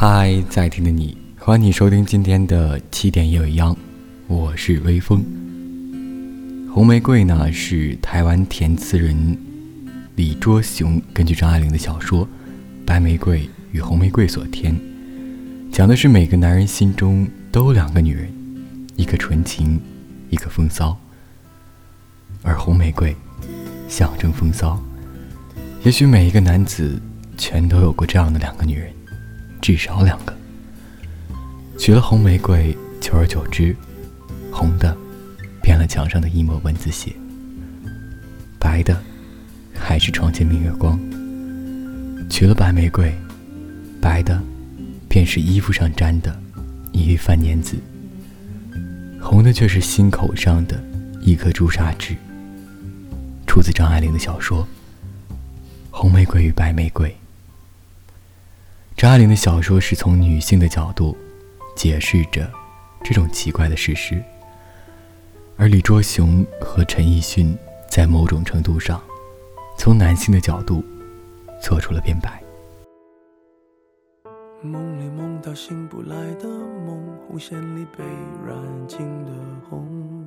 嗨，在听的你，欢迎你收听今天的七点夜未央，我是微风。红玫瑰呢是台湾填词人李卓雄根据张爱玲的小说《白玫瑰与红玫瑰》所填，讲的是每个男人心中都有两个女人，一个纯情，一个风骚。而红玫瑰象征风骚，也许每一个男子全都有过这样的两个女人。至少两个。取了红玫瑰，久而久之，红的变了墙上的一抹蚊子血，白的还是床前明月光。取了白玫瑰，白的便是衣服上沾的一粒饭粘子，红的却是心口上的一颗朱砂痣。出自张爱玲的小说《红玫瑰与白玫瑰》。张爱玲的小说是从女性的角度解释着这种奇怪的事实，而李卓雄和陈奕迅在某种程度上从男性的角度做出了辩白。梦里梦到醒不来的梦，红线里被染尽的红，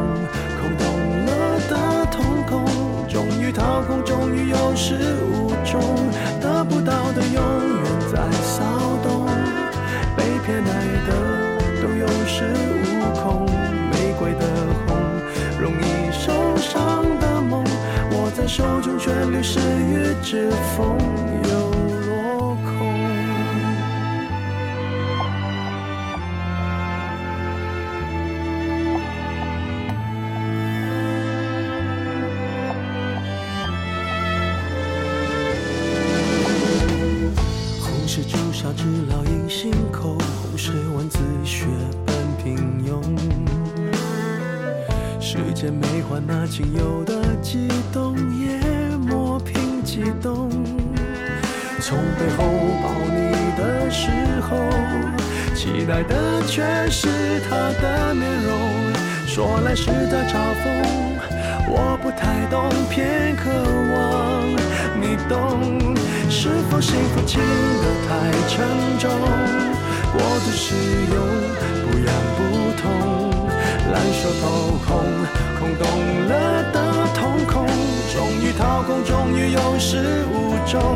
谁月之风又落空？红是朱砂痣烙印心口，红是蚊子血般平庸。世间美化那仅有的悸动也。从背后抱你的时候，期待的却是他的面容。说来是在嘲讽，我不太懂，偏渴望你懂。是否幸福轻得太沉重？过度使用，不痒不痛，烂熟透空，空洞了的瞳孔，终于掏空，终于有始无终，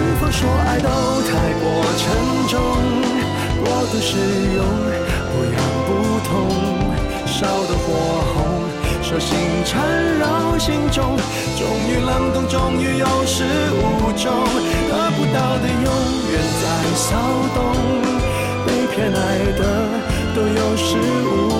是否说爱都太过沉重，过度使用，不痒不痛，烧得火红。手心缠绕心中，终于冷冻，终于有始无终，得不到的永远在骚动，被偏爱的都有恃无